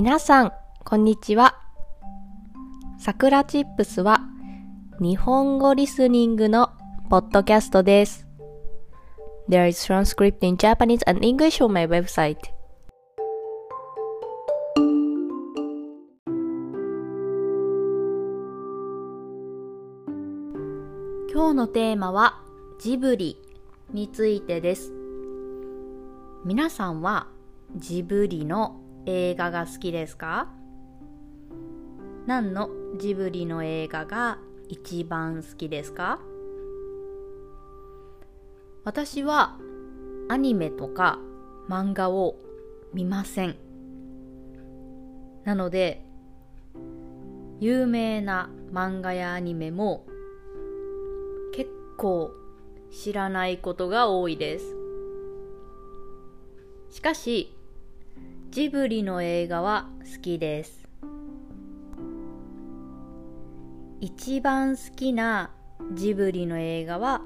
皆さん、こんにちは。さくらチップスは日本語リスニングのポッドキャストです。There is transcript in Japanese and English on my website. 今日のテーマはジブリについてです。皆さんはジブリの映画が好きですか？何のジブリの映画が一番好きですか？私はアニメとか漫画を見ません。なので、有名な漫画やアニメも結構知らないことが多いです。しかし、ジブリの映画は好きです。一番好きなジブリの映画は、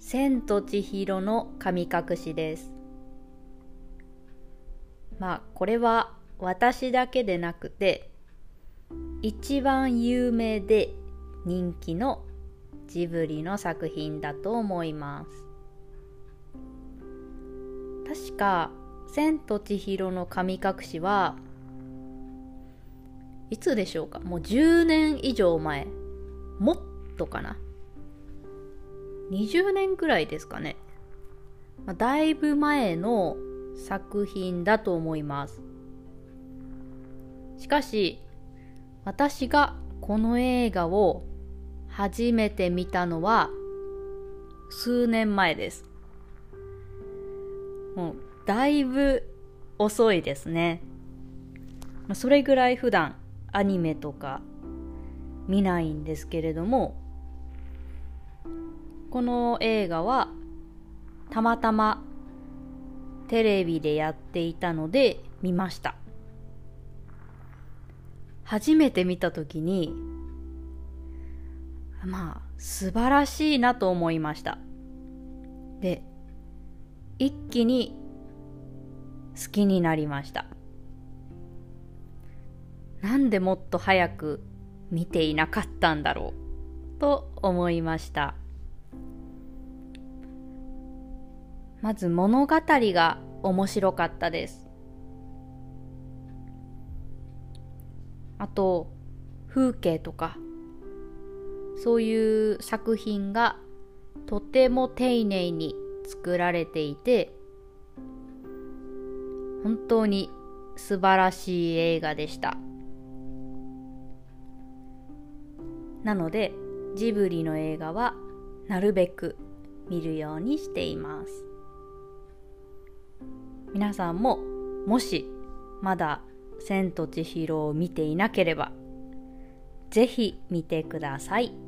千と千尋の神隠しです。まあ、これは私だけでなくて、一番有名で人気のジブリの作品だと思います。確か、千と千尋の神隠しはいつでしょうか？もう10年以上前。もっとかな？20年くらいですかね、まあ、だいぶ前の作品だと思います。しかし私がこの映画を初めて見たのは数年前です。もうだいぶ遅いですね。それぐらい普段アニメとか見ないんですけれどもこの映画はたまたまテレビでやっていたので見ました。初めて見た時にまあ素晴らしいなと思いました。で一気に好きになりました。なんでもっと早く見ていなかったんだろうと思いました。まず物語が面白かったです。あと風景とかそういう作品がとても丁寧に作られていて本当に素晴らしい映画でしたなのでジブリの映画はなるべく見るようにしています皆さんももしまだ「千と千尋」を見ていなければぜひ見てください。